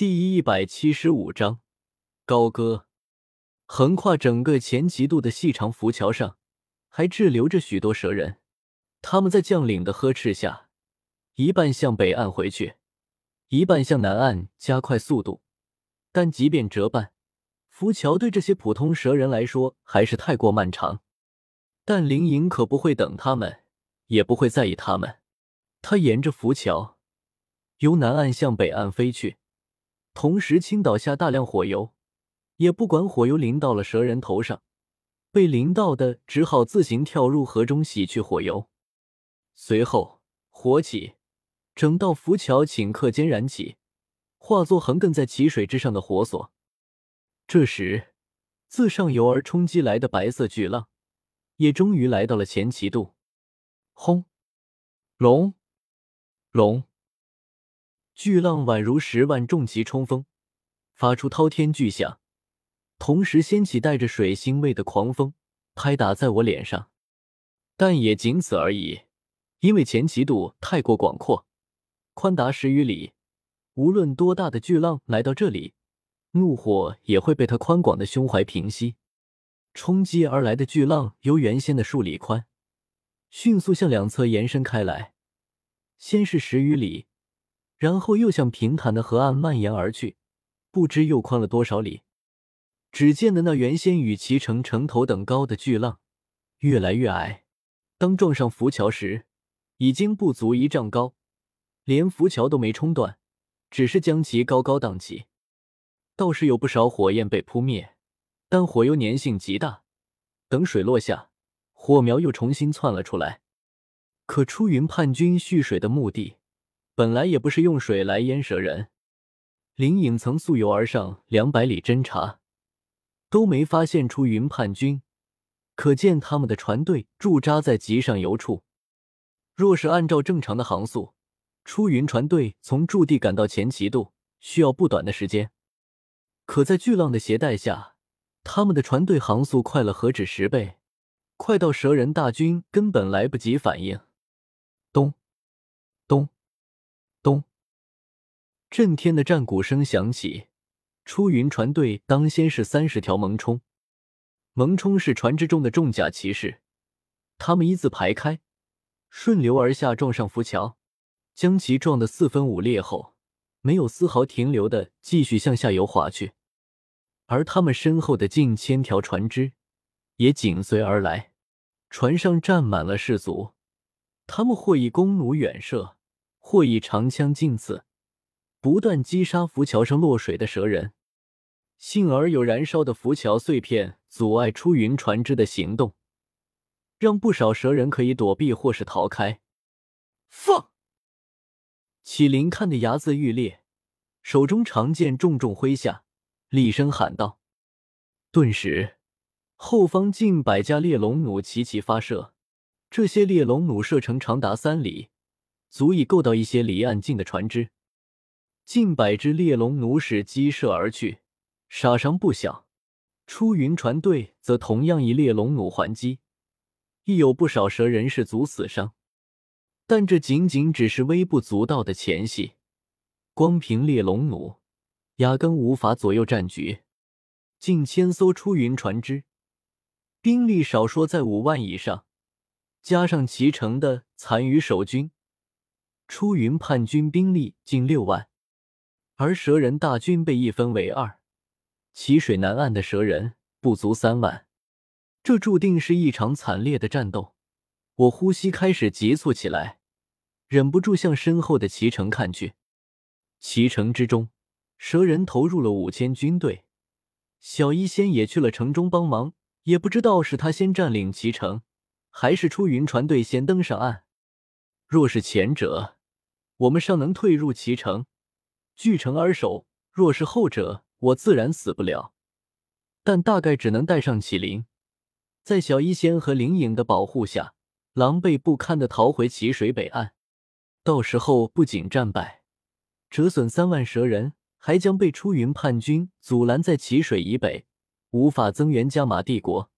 第一百七十五章高歌。横跨整个前极度的细长浮桥上，还滞留着许多蛇人。他们在将领的呵斥下，一半向北岸回去，一半向南岸加快速度。但即便折半，浮桥对这些普通蛇人来说还是太过漫长。但灵隐可不会等他们，也不会在意他们。他沿着浮桥，由南岸向北岸飞去。同时倾倒下大量火油，也不管火油淋到了蛇人头上，被淋到的只好自行跳入河中洗去火油。随后火起，整道浮桥顷刻间燃起，化作横亘在奇水之上的火索。这时，自上游而冲击来的白色巨浪，也终于来到了前旗渡。轰！隆！隆！巨浪宛如十万重骑冲锋，发出滔天巨响，同时掀起带着水腥味的狂风，拍打在我脸上。但也仅此而已，因为前旗渡太过广阔，宽达十余里，无论多大的巨浪来到这里，怒火也会被他宽广的胸怀平息。冲击而来的巨浪由原先的数里宽，迅速向两侧延伸开来，先是十余里。然后又向平坦的河岸蔓延而去，不知又宽了多少里。只见的那原先与其成城头等高的巨浪，越来越矮。当撞上浮桥时，已经不足一丈高，连浮桥都没冲断，只是将其高高荡起。倒是有不少火焰被扑灭，但火油粘性极大，等水落下，火苗又重新窜了出来。可出云叛军蓄水的目的。本来也不是用水来淹蛇人，林颖曾溯游而上两百里侦查，都没发现出云叛军，可见他们的船队驻扎在极上游处。若是按照正常的航速，出云船队从驻地赶到前旗渡需要不短的时间，可在巨浪的携带下，他们的船队航速快了何止十倍，快到蛇人大军根本来不及反应。咚。咚！震天的战鼓声响起，出云船队当先是三十条蒙冲。蒙冲是船只中的重甲骑士，他们一字排开，顺流而下，撞上浮桥，将其撞得四分五裂后，没有丝毫停留的继续向下游划去。而他们身后的近千条船只也紧随而来，船上站满了士卒，他们或以弓弩远射。或以长枪近刺，不断击杀浮桥上落水的蛇人。幸而有燃烧的浮桥碎片阻碍出云船只的行动，让不少蛇人可以躲避或是逃开。放！启灵看得牙眦欲裂，手中长剑重重挥下，厉声喊道：“顿时，后方近百架猎龙弩齐齐发射，这些猎龙弩射程长达三里。”足以够到一些离岸近的船只，近百只猎龙弩矢激射而去，杀伤不小。出云船队则同样以猎龙弩还击，亦有不少蛇人士卒死伤。但这仅仅只是微不足道的前戏，光凭猎龙弩，压根无法左右战局。近千艘出云船只，兵力少说在五万以上，加上齐城的残余守军。出云叛军兵力近六万，而蛇人大军被一分为二，齐水南岸的蛇人不足三万，这注定是一场惨烈的战斗。我呼吸开始急促起来，忍不住向身后的齐城看去。齐城之中，蛇人投入了五千军队，小医仙也去了城中帮忙。也不知道是他先占领齐城，还是出云船队先登上岸。若是前者，我们尚能退入其城，据城而守；若是后者，我自然死不了，但大概只能带上启灵，在小医仙和灵影的保护下，狼狈不堪的逃回奇水北岸。到时候不仅战败，折损三万蛇人，还将被出云叛军阻拦在奇水以北，无法增援加玛帝国。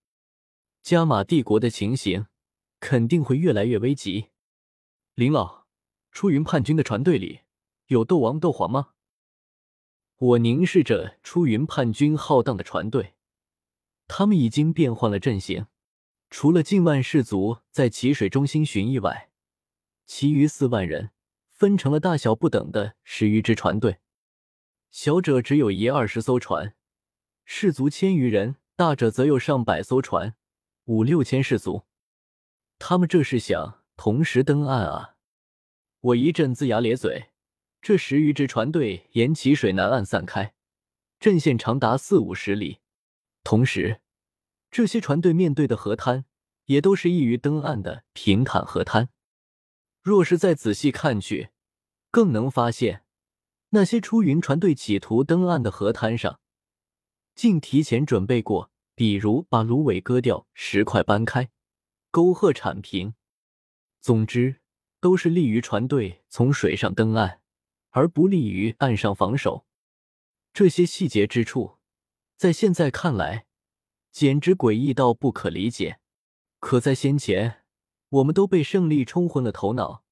加玛帝国的情形肯定会越来越危急。林老。出云叛军的船队里有斗王、斗皇吗？我凝视着出云叛军浩荡的船队，他们已经变换了阵型，除了近万士卒在奇水中心巡弋外，其余四万人分成了大小不等的十余支船队。小者只有一二十艘船，士卒千余人；大者则有上百艘船，五六千士卒。他们这是想同时登岸啊！我一阵龇牙咧嘴。这十余支船队沿淇水南岸散开，阵线长达四五十里。同时，这些船队面对的河滩也都是易于登岸的平坦河滩。若是再仔细看去，更能发现那些出云船队企图登岸的河滩上，竟提前准备过，比如把芦苇割掉，石块搬开，沟壑铲平。总之，都是利于船队从水上登岸。而不利于岸上防守，这些细节之处，在现在看来，简直诡异到不可理解。可在先前，我们都被胜利冲昏了头脑，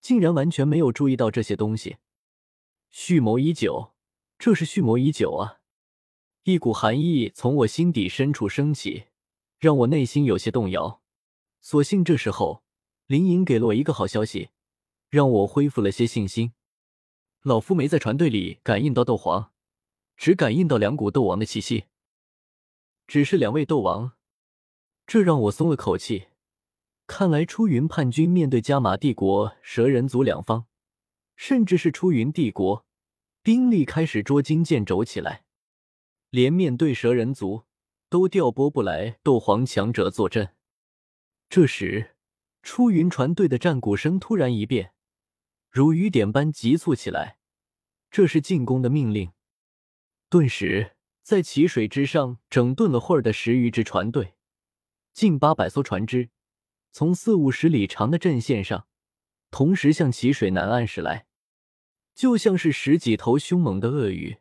竟然完全没有注意到这些东西。蓄谋已久，这是蓄谋已久啊！一股寒意从我心底深处升起，让我内心有些动摇。所幸这时候，林颖给了我一个好消息，让我恢复了些信心。老夫没在船队里感应到斗皇，只感应到两股斗王的气息。只是两位斗王，这让我松了口气。看来出云叛军面对加玛帝国蛇人族两方，甚至是出云帝国，兵力开始捉襟见肘起来，连面对蛇人族都调拨不来斗皇强者坐镇。这时，出云船队的战鼓声突然一变。如雨点般急促起来，这是进攻的命令。顿时，在奇水之上整顿了会儿的十余支船队，近八百艘船只，从四五十里长的阵线上，同时向奇水南岸驶来，就像是十几头凶猛的鳄鱼，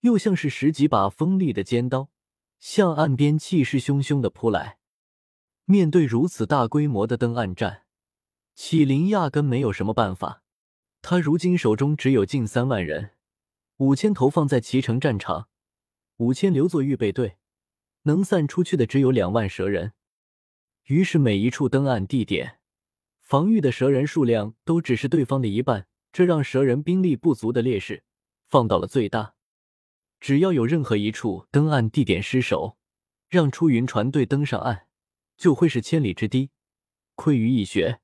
又像是十几把锋利的尖刀，向岸边气势汹汹的扑来。面对如此大规模的登岸战，启灵压根没有什么办法，他如今手中只有近三万人，五千投放在脐城战场，五千留作预备队，能散出去的只有两万蛇人。于是每一处登岸地点，防御的蛇人数量都只是对方的一半，这让蛇人兵力不足的劣势放到了最大。只要有任何一处登岸地点失守，让出云船队登上岸，就会是千里之堤，溃于蚁穴。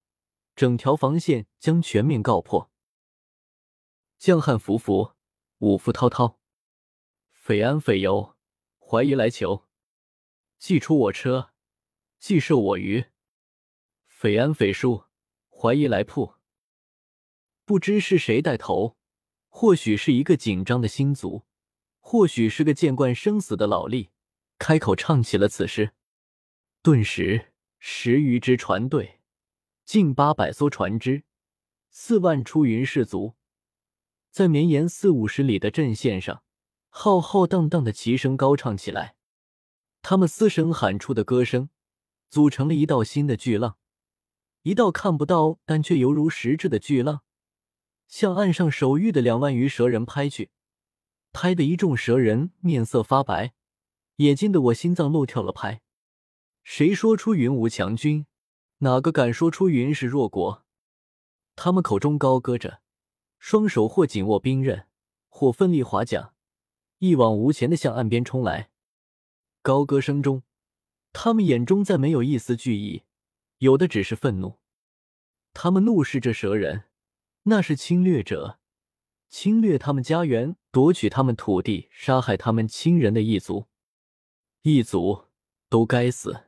整条防线将全面告破。江汉浮浮，五福滔滔，匪安匪游，怀疑来求。既出我车，既受我鱼。匪安匪输，怀疑来铺。不知是谁带头，或许是一个紧张的新族，或许是个见惯生死的老吏，开口唱起了此诗。顿时，十余支船队。近八百艘船只，四万出云士卒，在绵延四五十里的阵线上，浩浩荡荡的齐声高唱起来。他们嘶声喊出的歌声，组成了一道新的巨浪，一道看不到但却犹如实质的巨浪，向岸上守御的两万余蛇人拍去，拍得一众蛇人面色发白，也惊得我心脏漏跳了拍。谁说出云无强军？哪个敢说出云是弱国？他们口中高歌着，双手或紧握兵刃，或奋力划桨，一往无前的向岸边冲来。高歌声中，他们眼中再没有一丝惧意，有的只是愤怒。他们怒视着蛇人，那是侵略者，侵略他们家园，夺取他们土地，杀害他们亲人的一族，一族都该死。